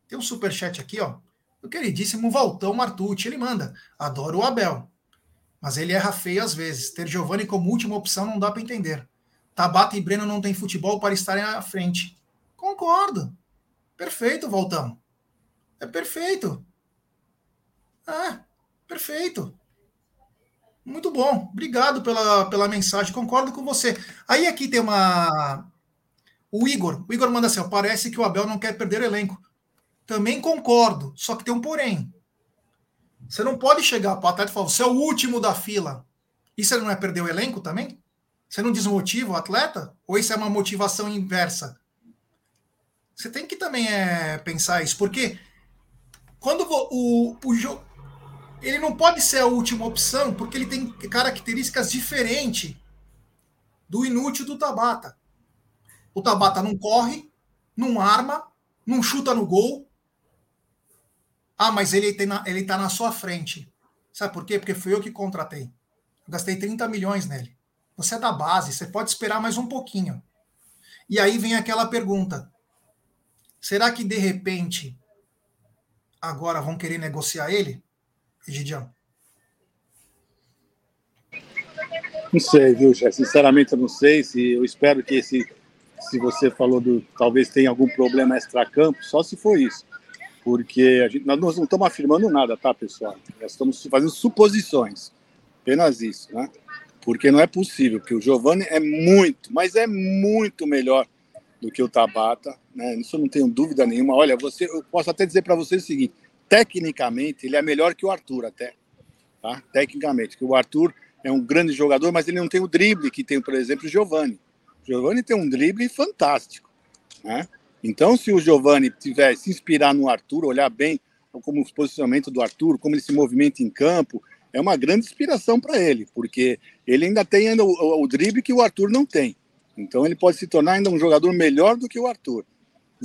Tem um superchat aqui, ó. O queridíssimo Valtão Martucci, ele manda. Adoro o Abel. Mas ele erra feio às vezes. Ter Giovanni como última opção não dá para entender. Tabata e Breno não têm futebol para estarem à frente. Concordo. Perfeito, Valtão. É perfeito. É, perfeito. Muito bom. Obrigado pela, pela mensagem. Concordo com você. Aí aqui tem uma. O Igor. O Igor manda assim: parece que o Abel não quer perder o elenco. Também concordo, só que tem um porém. Você não pode chegar para o atleta e falar, você é o último da fila. Isso não é perder o elenco também? Você não desmotiva o atleta? Ou isso é uma motivação inversa? Você tem que também é, pensar isso, porque quando o, o jogo. Ele não pode ser a última opção, porque ele tem características diferentes do inútil do Tabata. O Tabata não corre, não arma, não chuta no gol. Ah, mas ele, tem na, ele tá na sua frente. Sabe por quê? Porque fui eu que contratei. Eu gastei 30 milhões nele. Você é da base, você pode esperar mais um pouquinho. E aí vem aquela pergunta: será que de repente agora vão querer negociar ele, Não sei, viu, já Sinceramente, eu não sei. Se eu espero que esse, se você falou do talvez tenha algum problema extra-campo, só se for isso. Porque gente, nós não estamos afirmando nada, tá, pessoal? Nós estamos fazendo suposições. Apenas isso, né? Porque não é possível, que o Giovanni é muito, mas é muito melhor do que o Tabata, né? Isso eu não tenho dúvida nenhuma. Olha, você, eu posso até dizer para você o seguinte: tecnicamente, ele é melhor que o Arthur, até. Tá? Tecnicamente, que o Arthur é um grande jogador, mas ele não tem o drible que tem, por exemplo, o Giovanni. O Giovanni tem um drible fantástico, né? Então, se o Giovanni tiver se inspirar no Arthur, olhar bem como o posicionamento do Arthur, como ele se movimenta em campo, é uma grande inspiração para ele, porque ele ainda tem ainda o, o, o drible que o Arthur não tem. Então, ele pode se tornar ainda um jogador melhor do que o Arthur.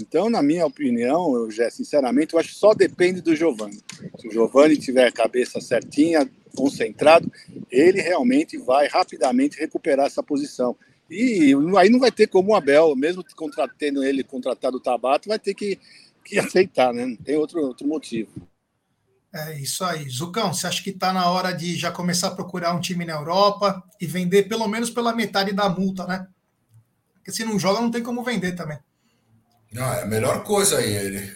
Então, na minha opinião, eu já sinceramente, eu acho que só depende do Giovani. Se o Giovani tiver a cabeça certinha, concentrado, ele realmente vai rapidamente recuperar essa posição. E aí não vai ter como o Abel, mesmo contratando ele, contratado o Tabata, vai ter que, que aceitar, né? Não tem outro, outro motivo. É isso aí. Zucão, você acha que está na hora de já começar a procurar um time na Europa e vender pelo menos pela metade da multa, né? Porque se não joga, não tem como vender também. Não, é a melhor coisa aí. Ele,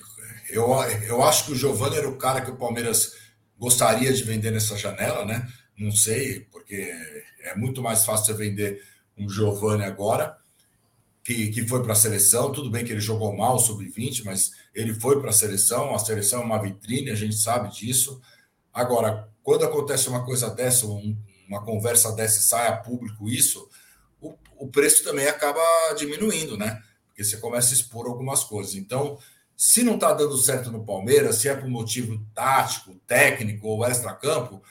eu, eu acho que o Giovanni era o cara que o Palmeiras gostaria de vender nessa janela, né? Não sei, porque é muito mais fácil você vender um Giovanni agora, que, que foi para a seleção. Tudo bem que ele jogou mal, sub-20, mas ele foi para a seleção. A seleção é uma vitrine, a gente sabe disso. Agora, quando acontece uma coisa dessa, um, uma conversa dessa e sai a público isso, o, o preço também acaba diminuindo, né? Porque você começa a expor algumas coisas. Então, se não está dando certo no Palmeiras, se é por motivo tático, técnico ou extra-campo,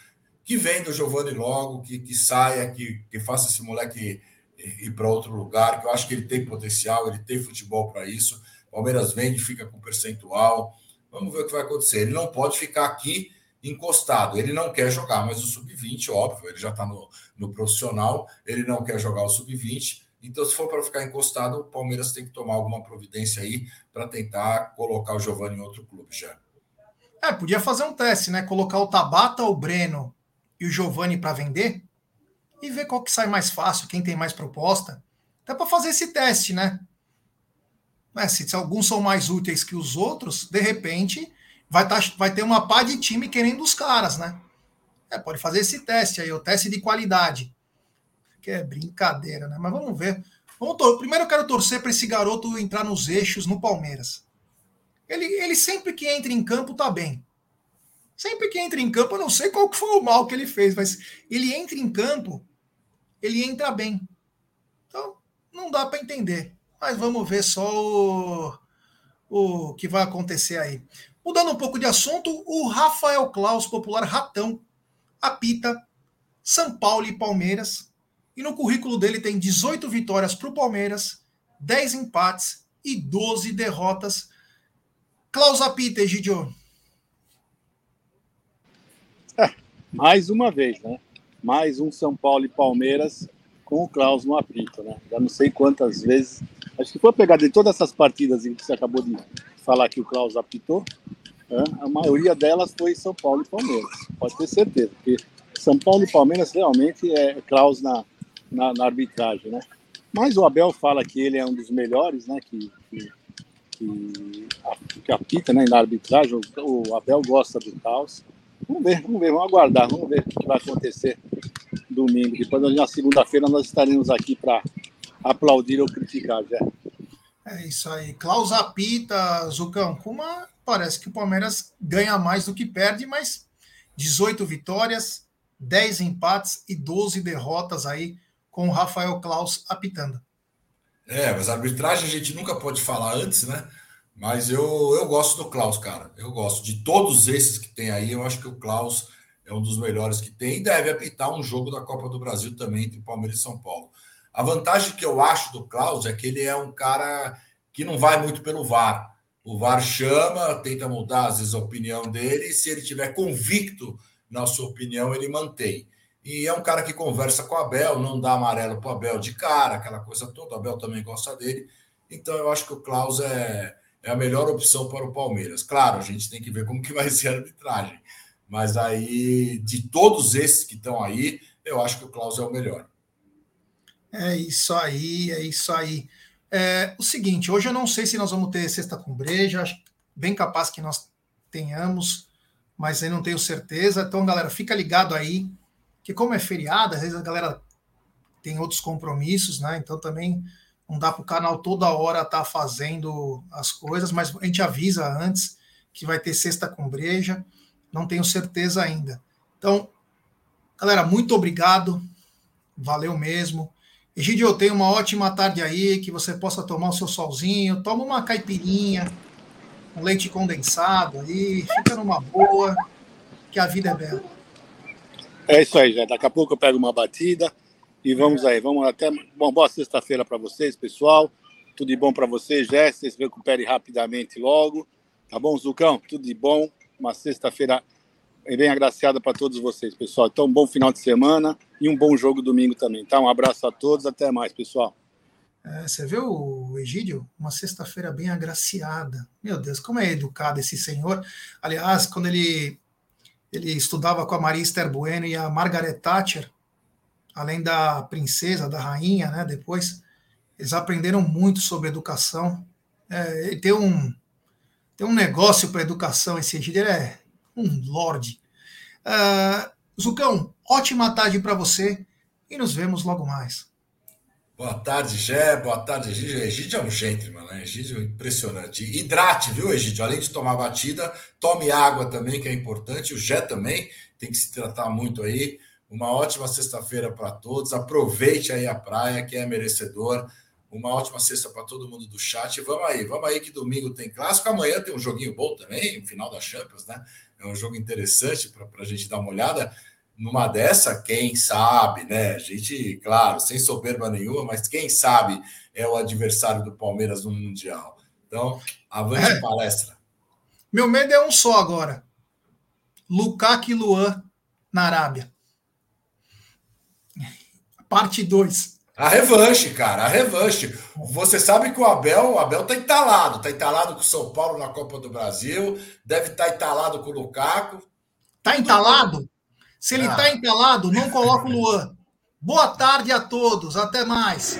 que venda o Giovanni logo, que, que saia, que, que faça esse moleque ir para outro lugar, que eu acho que ele tem potencial, ele tem futebol para isso. Palmeiras vende, fica com percentual. Vamos ver o que vai acontecer. Ele não pode ficar aqui encostado. Ele não quer jogar mais o sub-20, óbvio, ele já está no, no profissional, ele não quer jogar o sub-20. Então, se for para ficar encostado, o Palmeiras tem que tomar alguma providência aí para tentar colocar o Giovanni em outro clube já. É, podia fazer um teste, né? Colocar o Tabata, o Breno e o Giovanni para vender e ver qual que sai mais fácil, quem tem mais proposta. Até para fazer esse teste, né? É, se, se, alguns são mais úteis que os outros, de repente vai, tá, vai ter uma pá de time querendo os caras, né? É, pode fazer esse teste aí, o teste de qualidade que é brincadeira, né? Mas vamos ver. Vamos Primeiro eu quero torcer para esse garoto entrar nos eixos no Palmeiras. Ele, ele sempre que entra em campo tá bem. Sempre que entra em campo, eu não sei qual foi o mal que ele fez, mas ele entra em campo, ele entra bem. Então, não dá para entender. Mas vamos ver só o, o que vai acontecer aí. Mudando um pouco de assunto, o Rafael Klaus, popular Ratão, apita São Paulo e Palmeiras e no currículo dele tem 18 vitórias para o Palmeiras, 10 empates e 12 derrotas. Klaus Apita, Egidio. Mais uma vez, né? Mais um São Paulo e Palmeiras com o Klaus no apito, né? Já não sei quantas vezes. Acho que foi pegar de todas essas partidas em que você acabou de falar que o Klaus apitou, né? a maioria delas foi São Paulo e Palmeiras. Pode ter certeza, porque São Paulo e Palmeiras realmente é Klaus na, na, na, arbitragem, né? Mas o Abel fala que ele é um dos melhores, né? Que, que, que, que apita né, na arbitragem. O, o, Abel gosta do caos. Vamos ver, vamos ver, vamos aguardar, vamos ver o que vai acontecer domingo. Depois, na segunda-feira, nós estaremos aqui para aplaudir ou criticar, já. É isso aí. Klaus apita, Zucão. Kuma parece que o Palmeiras ganha mais do que perde, mas 18 vitórias, 10 empates e 12 derrotas aí com o Rafael Klaus apitando. É, mas arbitragem a gente nunca pode falar antes, né? Mas eu, eu gosto do Klaus, cara. Eu gosto de todos esses que tem aí. Eu acho que o Klaus é um dos melhores que tem e deve apitar um jogo da Copa do Brasil também entre Palmeiras e São Paulo. A vantagem que eu acho do Klaus é que ele é um cara que não vai muito pelo VAR. O VAR chama, tenta mudar às vezes a opinião dele, e se ele tiver convicto na sua opinião, ele mantém. E é um cara que conversa com o Abel, não dá amarelo para o Abel de cara, aquela coisa toda. O Abel também gosta dele. Então eu acho que o Klaus é, é a melhor opção para o Palmeiras. Claro, a gente tem que ver como que vai ser a arbitragem. Mas aí, de todos esses que estão aí, eu acho que o Klaus é o melhor. É isso aí, é isso aí. É, o seguinte, hoje eu não sei se nós vamos ter sexta com breja, acho bem capaz que nós tenhamos, mas aí não tenho certeza. Então, galera, fica ligado aí, que como é feriado, às vezes a galera tem outros compromissos, né? Então também não dá para o canal toda hora estar tá fazendo as coisas, mas a gente avisa antes que vai ter sexta com breja, não tenho certeza ainda. Então, galera, muito obrigado, valeu mesmo. Egidio, eu tenho uma ótima tarde aí, que você possa tomar o seu solzinho, toma uma caipirinha, um leite condensado aí, fica numa boa, que a vida é bela. É isso aí, já. Daqui a pouco eu pego uma batida e vamos aí. Vamos até. Bom, boa sexta-feira para vocês, pessoal. Tudo de bom para vocês, Jé. Vocês recuperem rapidamente logo. Tá bom, Zucão? Tudo de bom. Uma sexta-feira bem agraciada para todos vocês, pessoal. Então, um bom final de semana e um bom jogo domingo também, tá? Um abraço a todos, até mais, pessoal. É, você viu Egídio? Uma sexta-feira bem agraciada. Meu Deus, como é educado esse senhor. Aliás, quando ele, ele estudava com a Maria Esther Bueno e a Margaret Thatcher, além da princesa, da rainha, né? Depois, eles aprenderam muito sobre educação. É, ele tem um, tem um negócio para educação, esse Egídio, ele é um lorde. Uh, Zucão, ótima tarde para você e nos vemos logo mais. Boa tarde, Gé. Boa tarde, Egídio. Egídio é um gentleman, né? Egídio é impressionante. Hidrate, viu, Egídio? Além de tomar batida, tome água também, que é importante. O Gé também tem que se tratar muito aí. Uma ótima sexta-feira para todos. Aproveite aí a praia, que é merecedor. Uma ótima sexta para todo mundo do chat. Vamos aí, vamos aí que domingo tem clássico. Amanhã tem um joguinho bom também, final da Champions, né? é um jogo interessante para a gente dar uma olhada. Numa dessa, quem sabe, né? A gente, claro, sem soberba nenhuma, mas quem sabe é o adversário do Palmeiras no Mundial. Então, avante é. palestra. Meu medo é um só agora. Lukaku e Luan na Arábia. Parte 2. A revanche, cara, a revanche. Você sabe que o Abel, o Abel tá entalado, tá entalado com o São Paulo na Copa do Brasil, deve estar tá entalado com o Lukaku. Tá entalado? Se ele ah. tá entalado, não coloca o Luan. Boa tarde a todos, até mais.